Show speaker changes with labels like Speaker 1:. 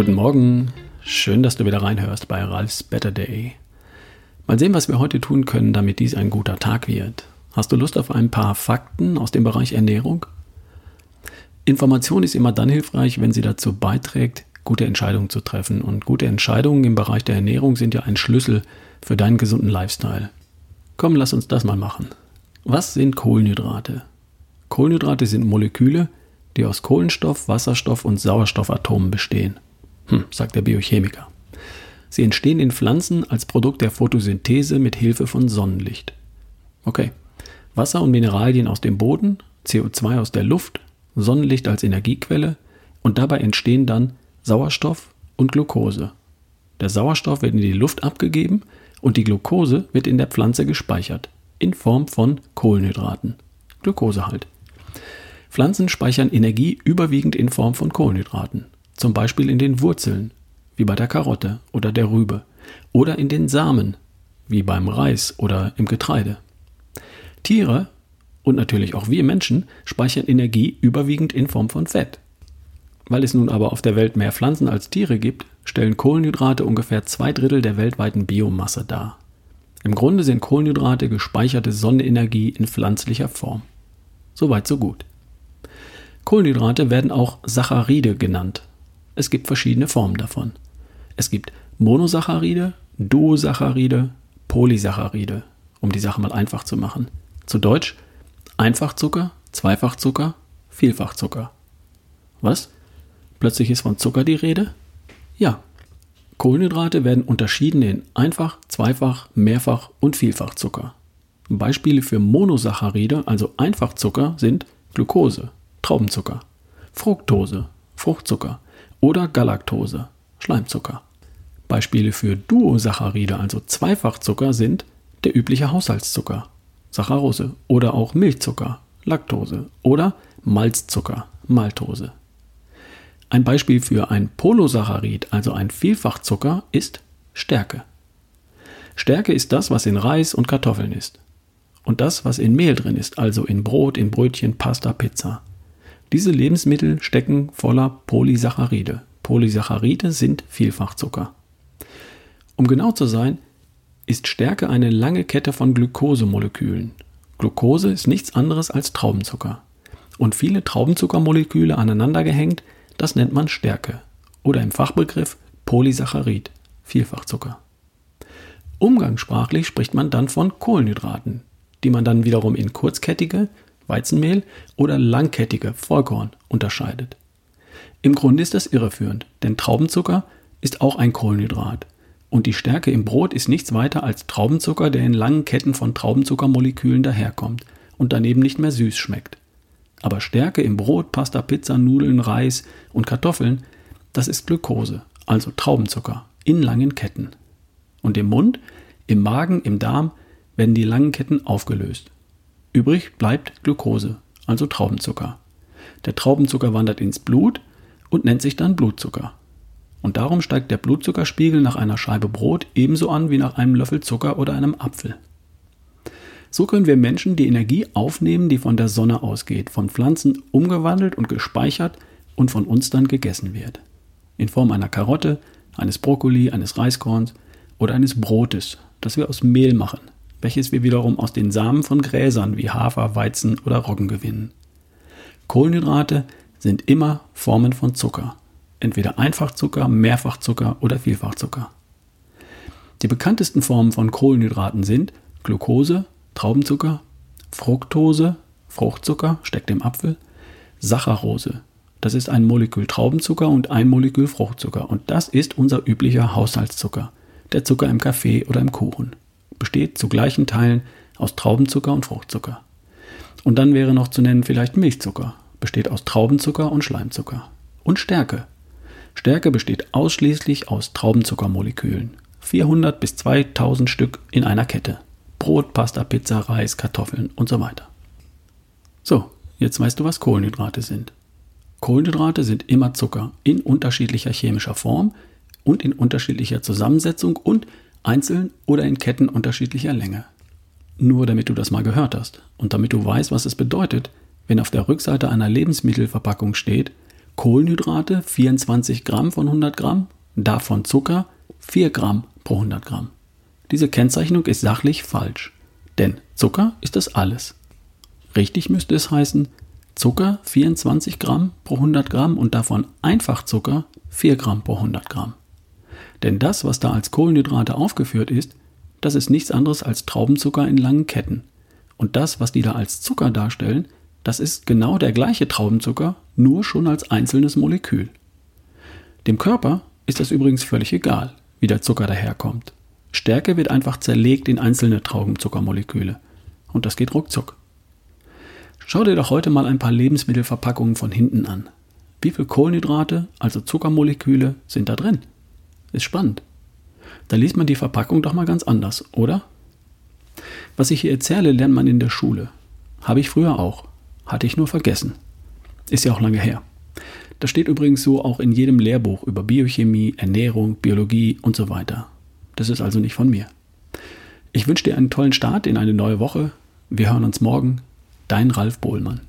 Speaker 1: Guten Morgen, schön, dass du wieder reinhörst bei Ralfs Better Day. Mal sehen, was wir heute tun können, damit dies ein guter Tag wird. Hast du Lust auf ein paar Fakten aus dem Bereich Ernährung? Information ist immer dann hilfreich, wenn sie dazu beiträgt, gute Entscheidungen zu treffen. Und gute Entscheidungen im Bereich der Ernährung sind ja ein Schlüssel für deinen gesunden Lifestyle. Komm, lass uns das mal machen. Was sind Kohlenhydrate? Kohlenhydrate sind Moleküle, die aus Kohlenstoff, Wasserstoff und Sauerstoffatomen bestehen. Hm, sagt der Biochemiker. Sie entstehen in Pflanzen als Produkt der Photosynthese mit Hilfe von Sonnenlicht. Okay. Wasser und Mineralien aus dem Boden, CO2 aus der Luft, Sonnenlicht als Energiequelle und dabei entstehen dann Sauerstoff und Glucose. Der Sauerstoff wird in die Luft abgegeben und die Glucose wird in der Pflanze gespeichert, in Form von Kohlenhydraten. Glucose halt. Pflanzen speichern Energie überwiegend in Form von Kohlenhydraten, zum Beispiel in den Wurzeln, wie bei der Karotte oder der Rübe, oder in den Samen, wie beim Reis oder im Getreide. Tiere und natürlich auch wir Menschen speichern Energie überwiegend in Form von Fett. Weil es nun aber auf der Welt mehr Pflanzen als Tiere gibt, stellen Kohlenhydrate ungefähr zwei Drittel der weltweiten Biomasse dar. Im Grunde sind Kohlenhydrate gespeicherte Sonnenenergie in pflanzlicher Form. Soweit so gut. Kohlenhydrate werden auch Saccharide genannt. Es gibt verschiedene Formen davon. Es gibt Monosaccharide, Duosaccharide, Polysaccharide, um die Sache mal einfach zu machen. Zu Deutsch Einfachzucker, Zweifachzucker, Vielfachzucker. Was? Plötzlich ist von Zucker die Rede? Ja. Kohlenhydrate werden unterschieden in Einfach-, Zweifach-, Mehrfach- und Vielfachzucker. Beispiele für Monosaccharide, also Einfachzucker, sind Glucose, Traubenzucker, Fructose, Fruchtzucker oder Galaktose, Schleimzucker. Beispiele für Duosaccharide, also Zweifachzucker, sind der übliche Haushaltszucker, Saccharose oder auch Milchzucker, Laktose oder Malzzucker, Maltose. Ein Beispiel für ein Polosaccharid, also ein Vielfachzucker, ist Stärke. Stärke ist das, was in Reis und Kartoffeln ist. Und das, was in Mehl drin ist, also in Brot, in Brötchen, Pasta, Pizza. Diese Lebensmittel stecken voller Polysaccharide. Polysaccharide sind Vielfachzucker. Um genau zu sein, ist Stärke eine lange Kette von Glukosemolekülen. Glucose ist nichts anderes als Traubenzucker. Und viele Traubenzuckermoleküle aneinandergehängt, das nennt man Stärke. Oder im Fachbegriff Polysaccharid, Vielfachzucker. Umgangssprachlich spricht man dann von Kohlenhydraten, die man dann wiederum in kurzkettige, Weizenmehl oder langkettige Vollkorn unterscheidet. Im Grunde ist das irreführend, denn Traubenzucker ist auch ein Kohlenhydrat. Und die Stärke im Brot ist nichts weiter als Traubenzucker, der in langen Ketten von Traubenzuckermolekülen daherkommt und daneben nicht mehr süß schmeckt. Aber Stärke im Brot, Pasta, Pizza, Nudeln, Reis und Kartoffeln, das ist Glucose, also Traubenzucker, in langen Ketten. Und im Mund, im Magen, im Darm werden die langen Ketten aufgelöst. Übrig bleibt Glucose, also Traubenzucker. Der Traubenzucker wandert ins Blut und nennt sich dann Blutzucker. Und darum steigt der Blutzuckerspiegel nach einer Scheibe Brot ebenso an wie nach einem Löffel Zucker oder einem Apfel. So können wir Menschen die Energie aufnehmen, die von der Sonne ausgeht, von Pflanzen umgewandelt und gespeichert und von uns dann gegessen wird. In Form einer Karotte, eines Brokkoli, eines Reiskorns oder eines Brotes, das wir aus Mehl machen, welches wir wiederum aus den Samen von Gräsern wie Hafer, Weizen oder Roggen gewinnen. Kohlenhydrate sind immer Formen von Zucker, entweder Einfachzucker, Mehrfachzucker oder Vielfachzucker. Die bekanntesten Formen von Kohlenhydraten sind Glucose, Traubenzucker, Fructose, Fruchtzucker, steckt im Apfel, Saccharose, das ist ein Molekül Traubenzucker und ein Molekül Fruchtzucker. Und das ist unser üblicher Haushaltszucker, der Zucker im Kaffee oder im Kuchen besteht zu gleichen Teilen aus Traubenzucker und Fruchtzucker. Und dann wäre noch zu nennen vielleicht Milchzucker, besteht aus Traubenzucker und Schleimzucker. Und Stärke. Stärke besteht ausschließlich aus Traubenzuckermolekülen. 400 bis 2000 Stück in einer Kette. Brot, Pasta, Pizza, Reis, Kartoffeln und so weiter. So, jetzt weißt du, was Kohlenhydrate sind. Kohlenhydrate sind immer Zucker in unterschiedlicher chemischer Form und in unterschiedlicher Zusammensetzung und einzeln oder in Ketten unterschiedlicher Länge. Nur damit du das mal gehört hast und damit du weißt, was es bedeutet, wenn auf der Rückseite einer Lebensmittelverpackung steht Kohlenhydrate 24 Gramm von 100 Gramm, davon Zucker 4 Gramm pro 100 Gramm. Diese Kennzeichnung ist sachlich falsch, denn Zucker ist das alles. Richtig müsste es heißen, Zucker 24 Gramm pro 100 Gramm und davon Einfachzucker 4 Gramm pro 100 Gramm. Denn das, was da als Kohlenhydrate aufgeführt ist, das ist nichts anderes als Traubenzucker in langen Ketten. Und das, was die da als Zucker darstellen, das ist genau der gleiche Traubenzucker, nur schon als einzelnes Molekül. Dem Körper ist das übrigens völlig egal, wie der Zucker daherkommt. Stärke wird einfach zerlegt in einzelne Traubenzuckermoleküle. Und das geht ruckzuck. Schau dir doch heute mal ein paar Lebensmittelverpackungen von hinten an. Wie viel Kohlenhydrate, also Zuckermoleküle, sind da drin? Ist spannend. Da liest man die Verpackung doch mal ganz anders, oder? Was ich hier erzähle, lernt man in der Schule. Habe ich früher auch. Hatte ich nur vergessen. Ist ja auch lange her. Das steht übrigens so auch in jedem Lehrbuch über Biochemie, Ernährung, Biologie und so weiter. Das ist also nicht von mir. Ich wünsche dir einen tollen Start in eine neue Woche. Wir hören uns morgen. Dein Ralf Bohlmann.